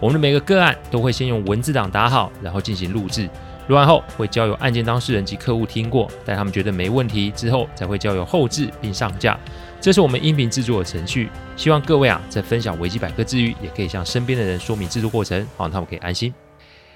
我们的每个个案都会先用文字档打好，然后进行录制。录完后会交由案件当事人及客户听过，待他们觉得没问题之后，才会交由后制并上架。这是我们音频制作的程序。希望各位啊，在分享维基百科之余，也可以向身边的人说明制作过程，好让他们可以安心。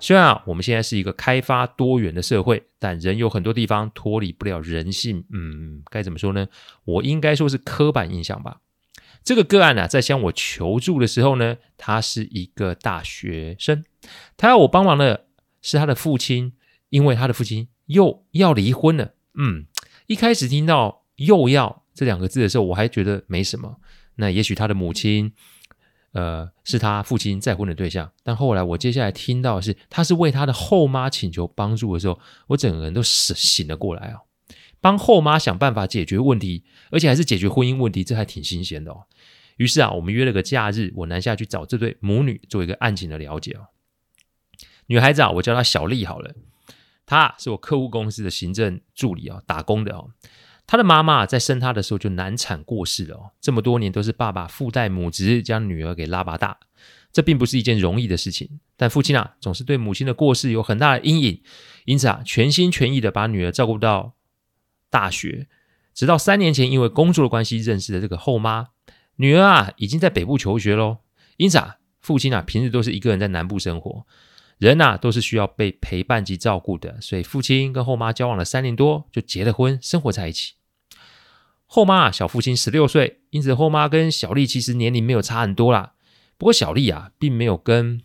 虽然啊，我们现在是一个开发多元的社会，但仍有很多地方脱离不了人性。嗯，该怎么说呢？我应该说是刻板印象吧。这个个案呢、啊，在向我求助的时候呢，他是一个大学生，他要我帮忙的是他的父亲，因为他的父亲又要离婚了。嗯，一开始听到“又要”这两个字的时候，我还觉得没什么。那也许他的母亲，呃，是他父亲再婚的对象。但后来我接下来听到是，他是为他的后妈请求帮助的时候，我整个人都醒醒了过来哦。帮后妈想办法解决问题，而且还是解决婚姻问题，这还挺新鲜的哦。于是啊，我们约了个假日，我南下去找这对母女做一个案情的了解哦。女孩子啊，我叫她小丽好了，她是我客户公司的行政助理啊，打工的哦。她的妈妈在生她的时候就难产过世了哦，这么多年都是爸爸父代母职将女儿给拉拔大，这并不是一件容易的事情。但父亲啊，总是对母亲的过世有很大的阴影，因此啊，全心全意的把女儿照顾到大学，直到三年前因为工作的关系认识了这个后妈。女儿啊，已经在北部求学喽。因此啊，父亲啊，平时都是一个人在南部生活，人呐，都是需要被陪伴及照顾的。所以，父亲跟后妈交往了三年多，就结了婚，生活在一起。后妈啊，小父亲十六岁，因此后妈跟小丽其实年龄没有差很多啦。不过，小丽啊，并没有跟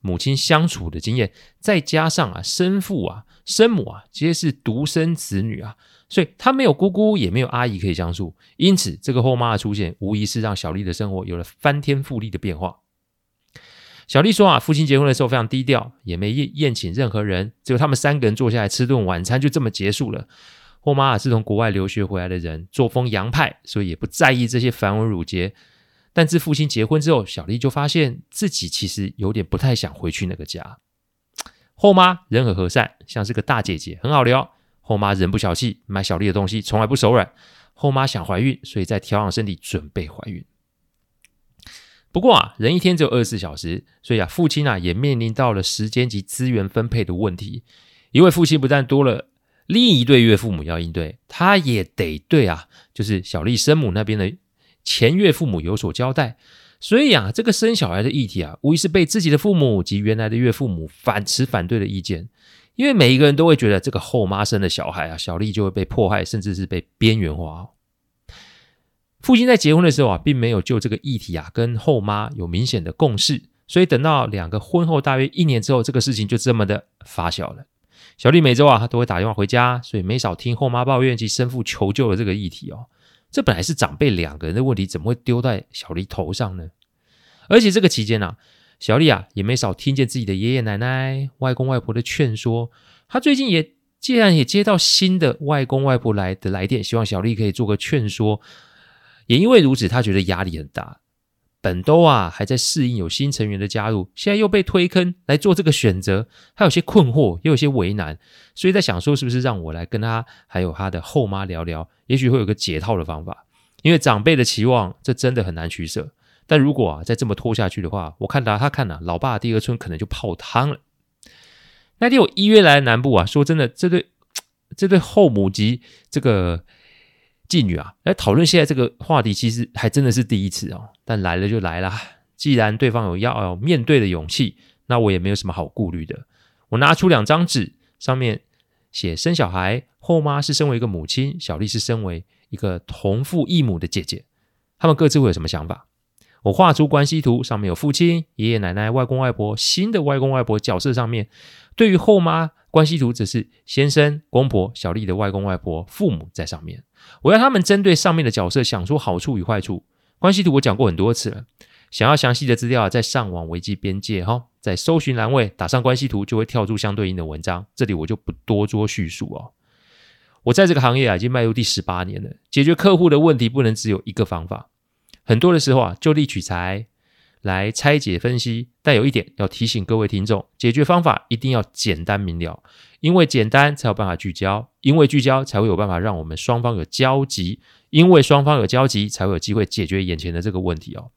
母亲相处的经验，再加上啊，生父啊、生母啊，皆是独生子女啊。所以他没有姑姑，也没有阿姨可以相处，因此这个后妈的出现，无疑是让小丽的生活有了翻天覆地的变化。小丽说啊，父亲结婚的时候非常低调，也没宴宴请任何人，只有他们三个人坐下来吃顿晚餐，就这么结束了。后妈啊是从国外留学回来的人，作风洋派，所以也不在意这些繁文缛节。但自父亲结婚之后，小丽就发现自己其实有点不太想回去那个家。后妈人很和善，像是个大姐姐，很好聊。后妈人不小气，买小丽的东西从来不手软。后妈想怀孕，所以在调养身体，准备怀孕。不过啊，人一天只有二十四小时，所以啊，父亲啊也面临到了时间及资源分配的问题。因为父亲不但多了另一对岳父母要应对，他也得对啊，就是小丽生母那边的前岳父母有所交代。所以啊，这个生小孩的议题啊，无疑是被自己的父母及原来的岳父母反持反对的意见。因为每一个人都会觉得这个后妈生的小孩啊，小丽就会被迫害，甚至是被边缘化。父亲在结婚的时候啊，并没有就这个议题啊跟后妈有明显的共识，所以等到两个婚后大约一年之后，这个事情就这么的发酵了。小丽每周啊都会打电话回家，所以没少听后妈抱怨及生父求救的这个议题哦。这本来是长辈两个人的问题，怎么会丢在小丽头上呢？而且这个期间呢、啊。小丽啊，也没少听见自己的爷爷奶奶、外公外婆的劝说。她最近也既然也接到新的外公外婆来的来电，希望小丽可以做个劝说。也因为如此，她觉得压力很大。本都啊还在适应有新成员的加入，现在又被推坑来做这个选择，她有些困惑，又有些为难，所以在想说，是不是让我来跟她还有她的后妈聊聊，也许会有个解套的方法。因为长辈的期望，这真的很难取舍。但如果啊再这么拖下去的话，我看到他看了、啊，老爸第二春可能就泡汤了。那天我一约来南部啊，说真的，这对 这对后母及这个继女啊来讨论现在这个话题，其实还真的是第一次哦。但来了就来了，既然对方有要有面对的勇气，那我也没有什么好顾虑的。我拿出两张纸，上面写生小孩，后妈是身为一个母亲，小丽是身为一个同父异母的姐姐，他们各自会有什么想法？我画出关系图，上面有父亲、爷爷奶奶、外公外婆，新的外公外婆角色上面。对于后妈关系图，则是先生、公婆、小丽的外公外婆、父母在上面。我要他们针对上面的角色想出好处与坏处。关系图我讲过很多次了，想要详细的资料，啊，在上网维基边界哈，在搜寻栏位打上关系图，就会跳出相对应的文章。这里我就不多做叙述哦。我在这个行业啊，已经迈入第十八年了。解决客户的问题不能只有一个方法，很多的时候啊，就地取材来拆解分析。但有一点要提醒各位听众：解决方法一定要简单明了，因为简单才有办法聚焦，因为聚焦才会有办法让我们双方有交集，因为双方有交集才会有机会解决眼前的这个问题哦。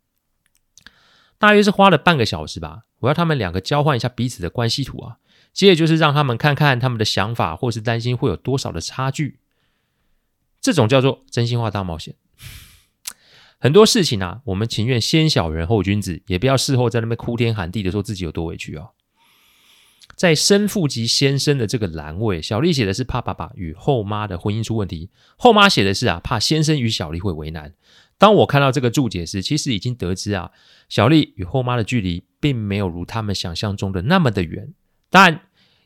大约是花了半个小时吧，我要他们两个交换一下彼此的关系图啊。接着就是让他们看看他们的想法，或是担心会有多少的差距，这种叫做真心话大冒险。很多事情啊，我们情愿先小人后君子，也不要事后在那边哭天喊地的说自己有多委屈哦。在生父及先生的这个栏位，小丽写的是怕爸爸与后妈的婚姻出问题，后妈写的是啊怕先生与小丽会为难。当我看到这个注解时，其实已经得知啊，小丽与后妈的距离并没有如他们想象中的那么的远。当然，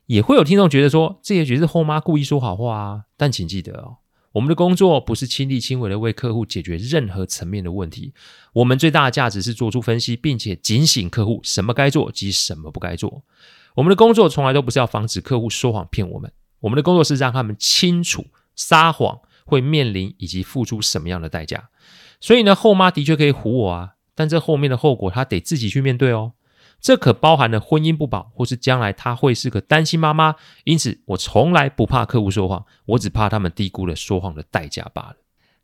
也会有听众觉得说，这也许是后妈故意说好话啊。但请记得哦，我们的工作不是亲力亲为的为客户解决任何层面的问题。我们最大的价值是做出分析，并且警醒客户什么该做及什么不该做。我们的工作从来都不是要防止客户说谎骗我们，我们的工作是让他们清楚撒谎会面临以及付出什么样的代价。所以呢，后妈的确可以唬我啊，但这后面的后果她得自己去面对哦。这可包含了婚姻不保，或是将来她会是个单亲妈妈。因此，我从来不怕客户说谎，我只怕他们低估了说谎的代价罢了。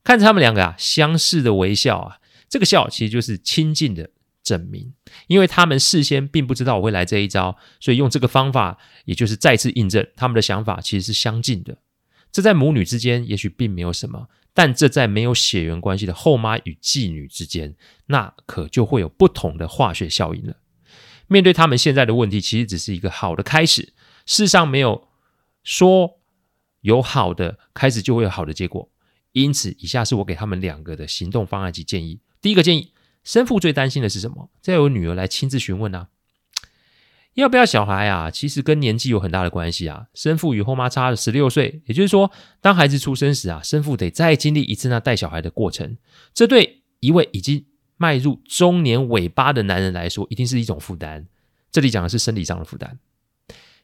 看着他们两个啊相似的微笑啊，这个笑其实就是亲近的证明，因为他们事先并不知道我会来这一招，所以用这个方法，也就是再次印证他们的想法其实是相近的。这在母女之间也许并没有什么，但这在没有血缘关系的后妈与继女之间，那可就会有不同的化学效应了。面对他们现在的问题，其实只是一个好的开始。世上没有说有好的开始就会有好的结果，因此，以下是我给他们两个的行动方案及建议。第一个建议，生父最担心的是什么？再由女儿来亲自询问啊，要不要小孩啊？其实跟年纪有很大的关系啊。生父与后妈差了十六岁，也就是说，当孩子出生时啊，生父得再经历一次那带小孩的过程。这对一位已经迈入中年尾巴的男人来说，一定是一种负担。这里讲的是生理上的负担。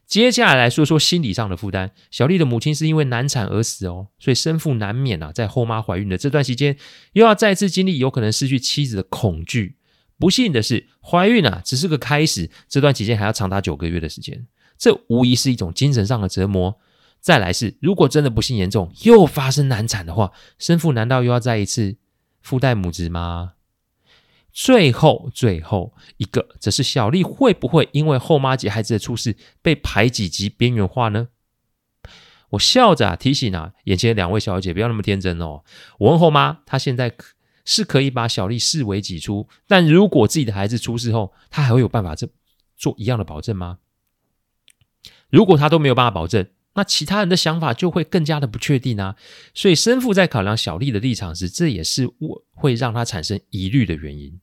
接下来来说说心理上的负担。小丽的母亲是因为难产而死哦，所以生父难免啊，在后妈怀孕的这段期间，又要再次经历有可能失去妻子的恐惧。不幸的是，怀孕啊只是个开始，这段期间还要长达九个月的时间，这无疑是一种精神上的折磨。再来是，如果真的不幸严重，又发生难产的话，生父难道又要再一次附带母子吗？最后，最后一个则是小丽会不会因为后妈及孩子的出事被排挤及边缘化呢？我笑着啊提醒啊，眼前的两位小姐不要那么天真哦。我问后妈，她现在是可以把小丽视为己出，但如果自己的孩子出事后，她还会有办法这做一样的保证吗？如果她都没有办法保证，那其他人的想法就会更加的不确定啊。所以生父在考量小丽的立场时，这也是我会让她产生疑虑的原因。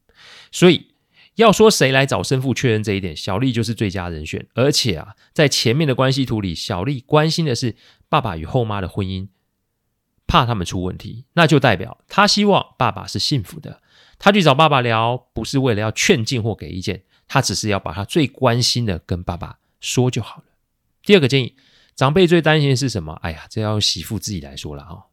所以要说谁来找生父确认这一点，小丽就是最佳人选。而且啊，在前面的关系图里，小丽关心的是爸爸与后妈的婚姻，怕他们出问题，那就代表他希望爸爸是幸福的。他去找爸爸聊，不是为了要劝进或给意见，他只是要把他最关心的跟爸爸说就好了。第二个建议，长辈最担心的是什么？哎呀，这要媳妇自己来说了哈。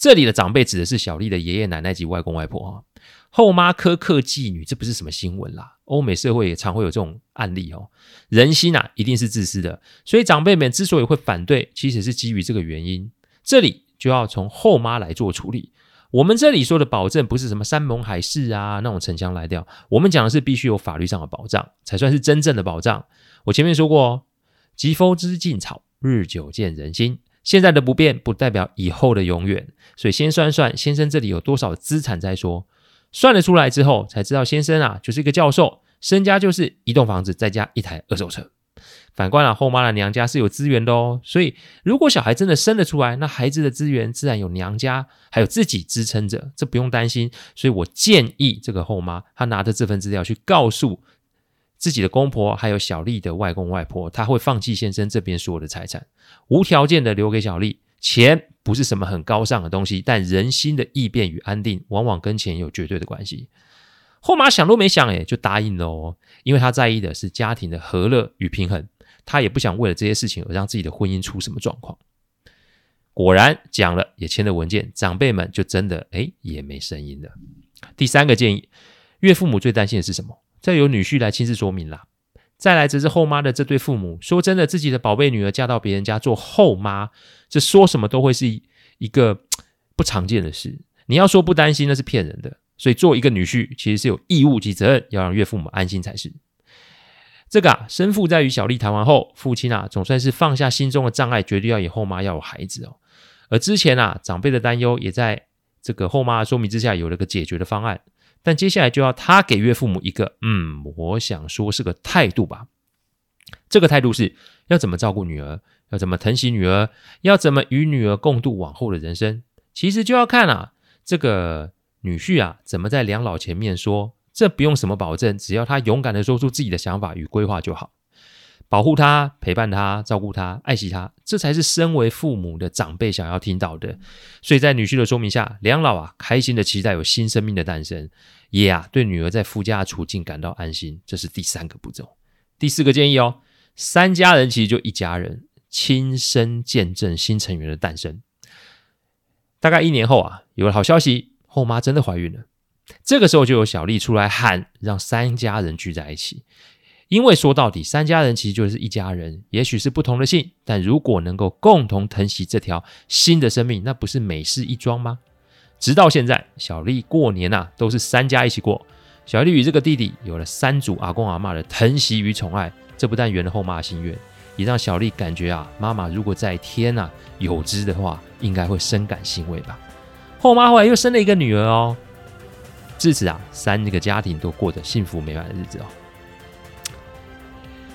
这里的长辈指的是小丽的爷爷奶奶及外公外婆哈。后妈苛刻继女，这不是什么新闻啦。欧美社会也常会有这种案例哦。人心啊，一定是自私的，所以长辈们之所以会反对，其实是基于这个原因。这里就要从后妈来做处理。我们这里说的保证，不是什么山盟海誓啊，那种陈腔滥调。我们讲的是必须有法律上的保障，才算是真正的保障。我前面说过哦，疾风知劲草，日久见人心。现在的不变，不代表以后的永远。所以先算算先生这里有多少资产再说。算了出来之后，才知道先生啊，就是一个教授，身家就是一栋房子，再加一台二手车。反观啊，后妈的娘家是有资源的哦，所以如果小孩真的生了出来，那孩子的资源自然有娘家，还有自己支撑着，这不用担心。所以我建议这个后妈，她拿着这份资料去告诉自己的公婆，还有小丽的外公外婆，他会放弃先生这边所有的财产，无条件的留给小丽。钱不是什么很高尚的东西，但人心的异变与安定，往往跟钱有绝对的关系。后妈想都没想，诶就答应了哦，因为她在意的是家庭的和乐与平衡，她也不想为了这些事情而让自己的婚姻出什么状况。果然讲了，也签了文件，长辈们就真的诶也没声音了。第三个建议，岳父母最担心的是什么？再由女婿来亲自说明啦。再来则是后妈的这对父母，说真的，自己的宝贝女儿嫁到别人家做后妈，这说什么都会是一个 不常见的事。你要说不担心，那是骗人的。所以，做一个女婿，其实是有义务及责任要让岳父母安心才是。这个啊，生父在与小丽谈完后，父亲啊总算是放下心中的障碍，决定要以后妈要有孩子哦。而之前啊，长辈的担忧也在这个后妈的说明之下有了个解决的方案。但接下来就要他给岳父母一个，嗯，我想说是个态度吧。这个态度是要怎么照顾女儿，要怎么疼惜女儿，要怎么与女儿共度往后的人生。其实就要看啊，这个。女婿啊，怎么在两老前面说？这不用什么保证，只要他勇敢的说出自己的想法与规划就好。保护他，陪伴他，照顾他，爱惜他，这才是身为父母的长辈想要听到的。所以在女婿的说明下，两老啊，开心地期待有新生命的诞生，也啊，对女儿在夫家的处境感到安心。这是第三个步骤。第四个建议哦，三家人其实就一家人，亲身见证新成员的诞生。大概一年后啊，有了好消息。后妈真的怀孕了，这个时候就有小丽出来喊，让三家人聚在一起。因为说到底，三家人其实就是一家人，也许是不同的姓，但如果能够共同疼惜这条新的生命，那不是美事一桩吗？直到现在，小丽过年啊，都是三家一起过。小丽与这个弟弟有了三组阿公阿妈的疼惜与宠爱，这不但圆了后妈的心愿，也让小丽感觉啊，妈妈如果在天啊有知的话，应该会深感欣慰吧。后妈后来又生了一个女儿哦，至此啊，三个家庭都过着幸福美满的日子哦。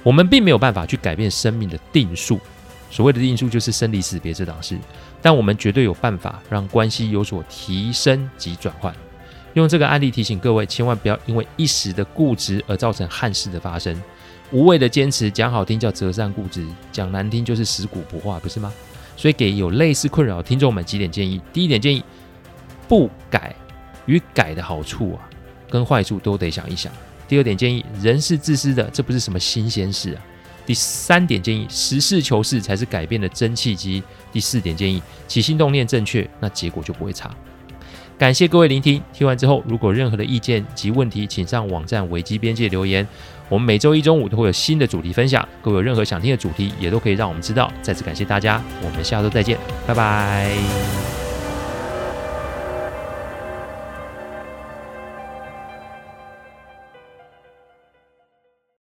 我们并没有办法去改变生命的定数，所谓的定数就是生离死别这档事，但我们绝对有办法让关系有所提升及转换。用这个案例提醒各位，千万不要因为一时的固执而造成憾事的发生。无谓的坚持，讲好听叫折善固执，讲难听就是食古不化，不是吗？所以给有类似困扰的听众们几点建议：第一点建议。不改与改的好处啊，跟坏处都得想一想。第二点建议，人是自私的，这不是什么新鲜事啊。第三点建议，实事求是才是改变的真契机。第四点建议，起心动念正确，那结果就不会差。感谢各位聆听，听完之后如果任何的意见及问题，请上网站危机边界留言。我们每周一中午都会有新的主题分享，各位有任何想听的主题，也都可以让我们知道。再次感谢大家，我们下周再见，拜拜。